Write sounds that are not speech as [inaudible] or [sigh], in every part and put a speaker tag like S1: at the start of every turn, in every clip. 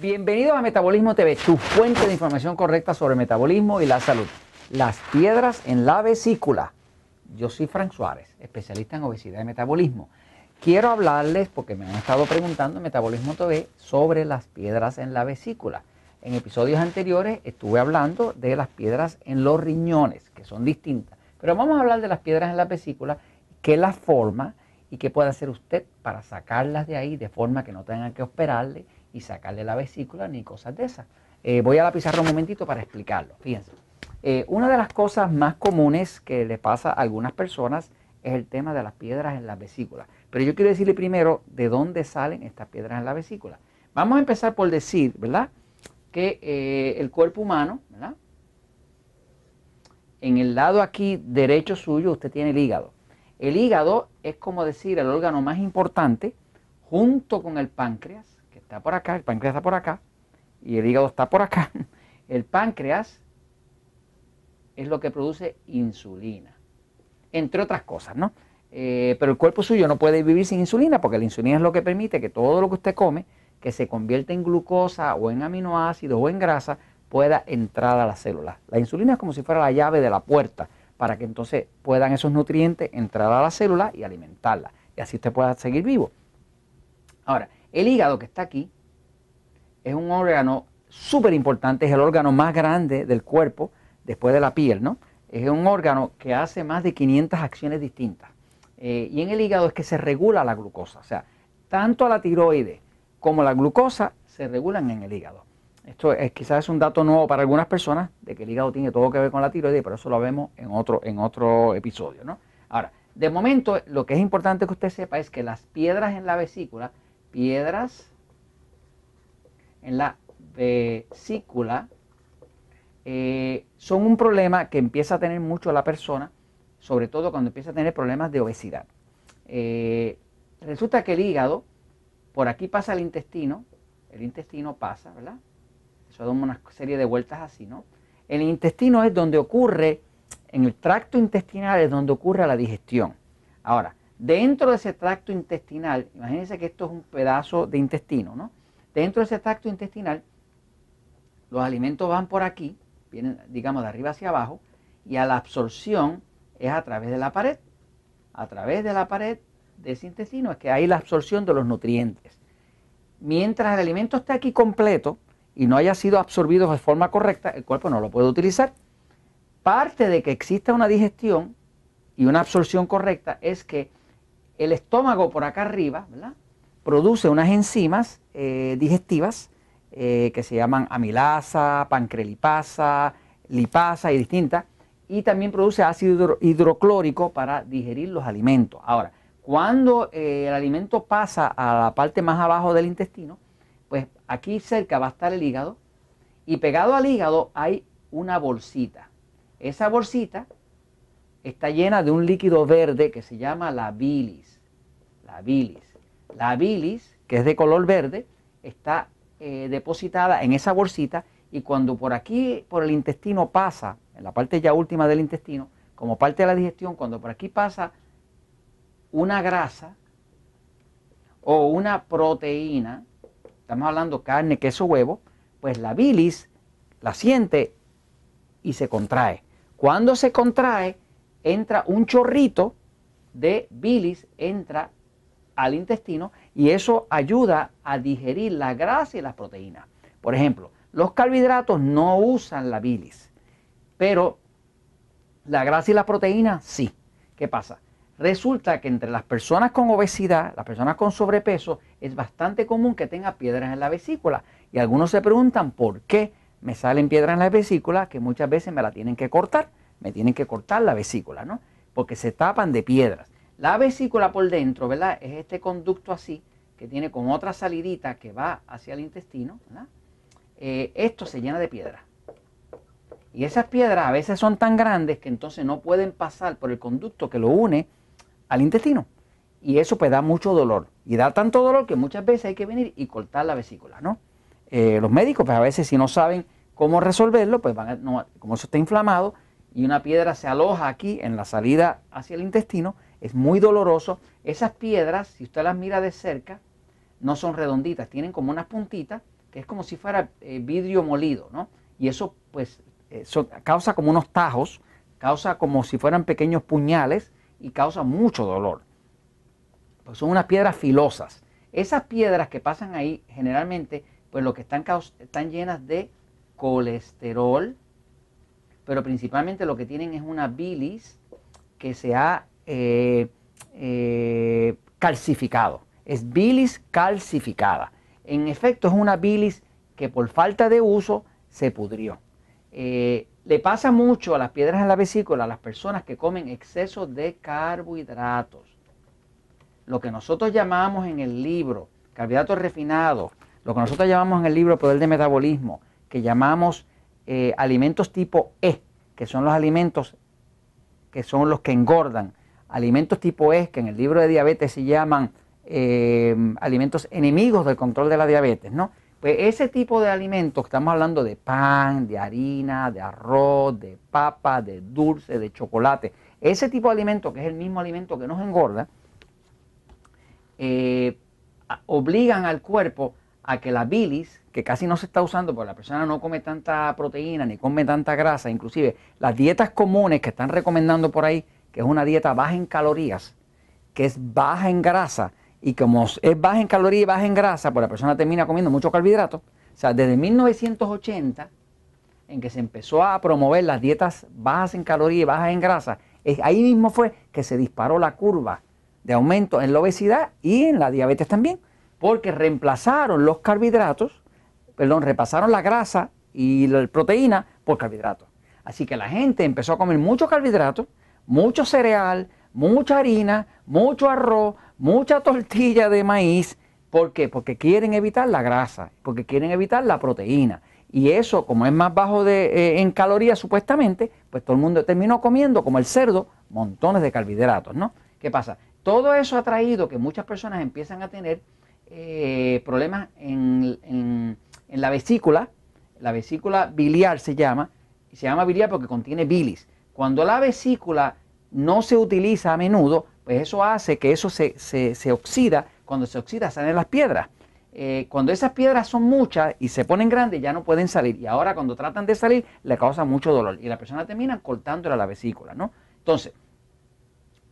S1: Bienvenidos a Metabolismo TV, tu fuente de información correcta sobre metabolismo y la salud. Las piedras en la vesícula. Yo soy Frank Suárez, especialista en obesidad y metabolismo. Quiero hablarles, porque me han estado preguntando en Metabolismo TV, sobre las piedras en la vesícula. En episodios anteriores estuve hablando de las piedras en los riñones, que son distintas. Pero vamos a hablar de las piedras en la vesícula, qué las forma y qué puede hacer usted para sacarlas de ahí de forma que no tengan que operarle y sacarle la vesícula ni cosas de esas. Eh, voy a la pizarra un momentito para explicarlo. Fíjense. Eh, una de las cosas más comunes que le pasa a algunas personas es el tema de las piedras en la vesícula. Pero yo quiero decirle primero de dónde salen estas piedras en la vesícula. Vamos a empezar por decir, ¿verdad? Que eh, el cuerpo humano, ¿verdad? En el lado aquí derecho suyo usted tiene el hígado. El hígado es como decir el órgano más importante junto con el páncreas está por acá, el páncreas está por acá y el hígado está por acá. [laughs] El páncreas es lo que produce insulina, entre otras cosas, ¿no? Eh, pero el cuerpo suyo no puede vivir sin insulina porque la insulina es lo que permite que todo lo que usted come, que se convierte en glucosa o en aminoácidos o en grasa, pueda entrar a las células. La insulina es como si fuera la llave de la puerta para que entonces puedan esos nutrientes entrar a la célula y alimentarla. Y así usted pueda seguir vivo. Ahora, el hígado que está aquí es un órgano súper importante, es el órgano más grande del cuerpo después de la piel, ¿no? Es un órgano que hace más de 500 acciones distintas. Eh, y en el hígado es que se regula la glucosa. O sea, tanto la tiroides como la glucosa se regulan en el hígado. Esto es, quizás es un dato nuevo para algunas personas de que el hígado tiene todo que ver con la tiroides, pero eso lo vemos en otro, en otro episodio, ¿no? Ahora, de momento, lo que es importante que usted sepa es que las piedras en la vesícula piedras en la vesícula eh, son un problema que empieza a tener mucho la persona, sobre todo cuando empieza a tener problemas de obesidad. Eh, resulta que el hígado, por aquí pasa el intestino, el intestino pasa, ¿verdad? Eso da una serie de vueltas así, ¿no? El intestino es donde ocurre, en el tracto intestinal es donde ocurre la digestión. Ahora, Dentro de ese tracto intestinal, imagínense que esto es un pedazo de intestino, ¿no? Dentro de ese tracto intestinal, los alimentos van por aquí, vienen, digamos, de arriba hacia abajo, y a la absorción es a través de la pared. A través de la pared de ese intestino es que hay la absorción de los nutrientes. Mientras el alimento esté aquí completo y no haya sido absorbido de forma correcta, el cuerpo no lo puede utilizar. Parte de que exista una digestión y una absorción correcta es que el estómago por acá arriba produce unas enzimas eh, digestivas eh, que se llaman amilasa, pancrelipasa, lipasa y distintas, y también produce ácido hidroclórico para digerir los alimentos. Ahora, cuando eh, el alimento pasa a la parte más abajo del intestino, pues aquí cerca va a estar el hígado y pegado al hígado hay una bolsita. Esa bolsita está llena de un líquido verde que se llama la bilis la bilis. La bilis, que es de color verde, está eh, depositada en esa bolsita y cuando por aquí, por el intestino pasa, en la parte ya última del intestino, como parte de la digestión, cuando por aquí pasa una grasa o una proteína, estamos hablando carne, queso, huevo, pues la bilis la siente y se contrae. Cuando se contrae, entra un chorrito de bilis, entra al intestino y eso ayuda a digerir la grasa y las proteínas. Por ejemplo, los carbohidratos no usan la bilis, pero la grasa y la proteína sí. ¿Qué pasa? Resulta que entre las personas con obesidad, las personas con sobrepeso, es bastante común que tenga piedras en la vesícula. Y algunos se preguntan por qué me salen piedras en la vesícula, que muchas veces me la tienen que cortar, me tienen que cortar la vesícula, ¿no? Porque se tapan de piedras. La vesícula por dentro, ¿verdad? Es este conducto así, que tiene con otra salidita que va hacia el intestino, ¿verdad? Eh, esto se llena de piedra. Y esas piedras a veces son tan grandes que entonces no pueden pasar por el conducto que lo une al intestino. Y eso pues da mucho dolor. Y da tanto dolor que muchas veces hay que venir y cortar la vesícula, ¿no? Eh, los médicos pues a veces si no saben cómo resolverlo, pues van a, como eso está inflamado y una piedra se aloja aquí en la salida hacia el intestino, es muy doloroso. Esas piedras, si usted las mira de cerca, no son redonditas, tienen como unas puntitas que es como si fuera eh, vidrio molido, ¿no? Y eso pues causa como unos tajos, causa como si fueran pequeños puñales y causa mucho dolor. Pues son unas piedras filosas. Esas piedras que pasan ahí generalmente pues lo que están, están llenas de colesterol, pero principalmente lo que tienen es una bilis que se ha eh, eh, calcificado. Es bilis calcificada. En efecto, es una bilis que por falta de uso se pudrió. Eh, le pasa mucho a las piedras en la vesícula a las personas que comen exceso de carbohidratos. Lo que nosotros llamamos en el libro carbohidratos refinados, lo que nosotros llamamos en el libro Poder de Metabolismo, que llamamos eh, alimentos tipo E, que son los alimentos que son los que engordan, alimentos tipo E, que en el libro de diabetes se llaman eh, alimentos enemigos del control de la diabetes, ¿no? Pues ese tipo de alimentos, estamos hablando de pan, de harina, de arroz, de papa, de dulce, de chocolate, ese tipo de alimento, que es el mismo alimento que nos engorda, eh, obligan al cuerpo a que la bilis, que casi no se está usando porque la persona no come tanta proteína ni come tanta grasa, inclusive las dietas comunes que están recomendando por ahí, que es una dieta baja en calorías, que es baja en grasa, y como es baja en calorías y baja en grasa, pues la persona termina comiendo mucho carbohidrato. O sea, desde 1980, en que se empezó a promover las dietas bajas en calorías y bajas en grasa, ahí mismo fue que se disparó la curva de aumento en la obesidad y en la diabetes también, porque reemplazaron los carbohidratos, perdón, repasaron la grasa y la proteína por carbohidratos. Así que la gente empezó a comer mucho carbohidrato, mucho cereal, mucha harina, mucho arroz, mucha tortilla de maíz. ¿Por qué? Porque quieren evitar la grasa, porque quieren evitar la proteína. Y eso, como es más bajo de, eh, en calorías supuestamente, pues todo el mundo terminó comiendo, como el cerdo, montones de carbohidratos, ¿no? ¿Qué pasa? Todo eso ha traído que muchas personas empiezan a tener eh, problemas en, en, la vesícula, la vesícula biliar se llama, y se llama biliar porque contiene bilis. Cuando la vesícula no se utiliza a menudo, pues eso hace que eso se, oxida. Cuando se oxida salen las piedras. Eh, cuando esas piedras son muchas y se ponen grandes ya no pueden salir. Y ahora cuando tratan de salir le causa mucho dolor. Y la persona termina cortándole la vesícula, ¿no? Entonces,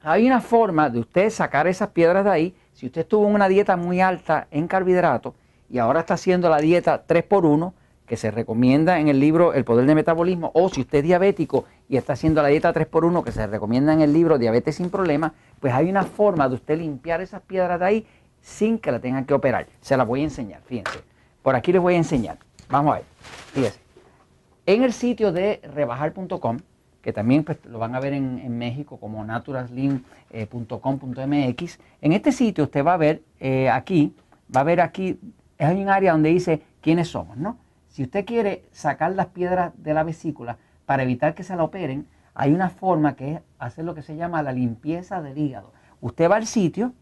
S1: hay una forma de usted sacar esas piedras de ahí. Si usted estuvo en una dieta muy alta en carbohidratos y ahora está haciendo la dieta 3x1, que se recomienda en el libro El Poder del Metabolismo, o si usted es diabético y está haciendo la dieta 3x1 que se recomienda en el libro Diabetes sin Problemas, pues hay una forma de usted limpiar esas piedras de ahí sin que la tengan que operar. Se la voy a enseñar, fíjense. Por aquí les voy a enseñar. Vamos a ver, fíjense. En el sitio de rebajar.com, que también pues, lo van a ver en, México como naturalslim.com.mx, en este sitio usted va a ver eh, aquí, va a ver aquí, hay un área donde dice quiénes somos, ¿no? Si usted quiere sacar las piedras de la vesícula para evitar que se la operen, hay una forma que es hacer lo que se llama la limpieza del hígado. Usted va al sitio,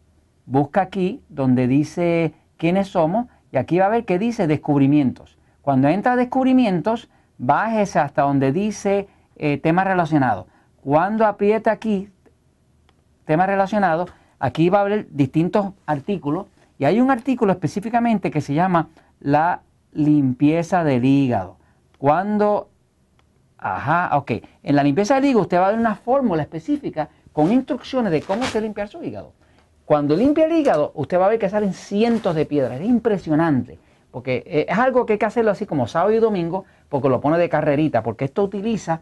S1: busca aquí donde dice quiénes somos y aquí va a ver que dice descubrimientos. Cuando entra a descubrimientos, bájese hasta donde dice eh, temas relacionados. Cuando aprieta aquí, temas relacionados, aquí va a haber distintos artículos y hay un artículo específicamente que se llama la limpieza del hígado. Cuando, ajá, ok, en la limpieza del hígado usted va a ver una fórmula específica con instrucciones de cómo se limpiar su hígado. Cuando limpia el hígado, usted va a ver que salen cientos de piedras. Es impresionante, porque eh, es algo que hay que hacerlo así como sábado y domingo, porque lo pone de carrerita, porque esto utiliza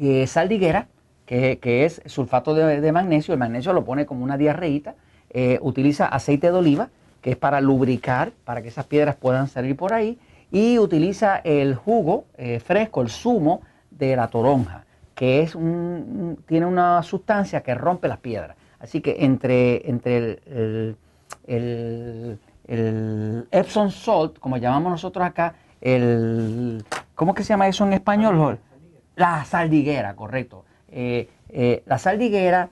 S1: eh, saldiguera, que, es sulfato de, magnesio, el magnesio lo pone como una diarreíta, eh, utiliza aceite de oliva, que es para lubricar, para que esas piedras puedan salir por ahí, y utiliza el jugo eh, fresco, el zumo de la toronja, que es tiene una sustancia que rompe las piedras. Así que entre, entre el, Epsom salt, como llamamos nosotros acá, el, ¿cómo que se llama eso en español? La saldiguera, correcto. Eh, eh, la saldiguera,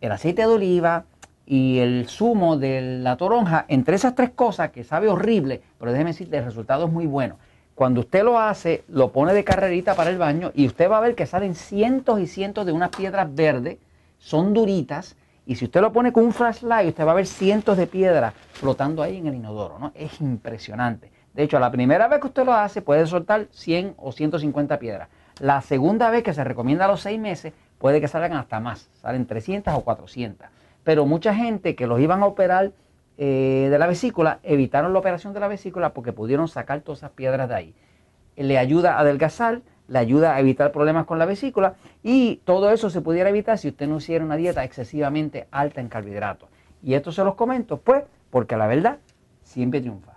S1: el aceite de oliva, y el zumo de la toronja, entre esas tres cosas que sabe horrible, pero déjeme decirle, el resultado es muy bueno. Cuando usted lo hace, lo pone de carrerita para el baño y usted va a ver que salen cientos y cientos de unas piedras verdes, son duritas, y si usted lo pone con un flashlight, usted va a ver cientos de piedras flotando ahí en el inodoro, ¿no? Es impresionante. De hecho, la primera vez que usted lo hace puede soltar 100 o 150 piedras. La segunda vez que se recomienda a los seis meses puede que salgan hasta más, salen 300 o 400. Pero mucha gente que los iban a operar eh, de la vesícula evitaron la operación de la vesícula porque pudieron sacar todas esas piedras de ahí. Le ayuda a adelgazar, le ayuda a evitar problemas con la vesícula y todo eso se pudiera evitar si usted no hiciera una dieta excesivamente alta en carbohidratos. Y esto se los comento, pues, porque la verdad siempre triunfa.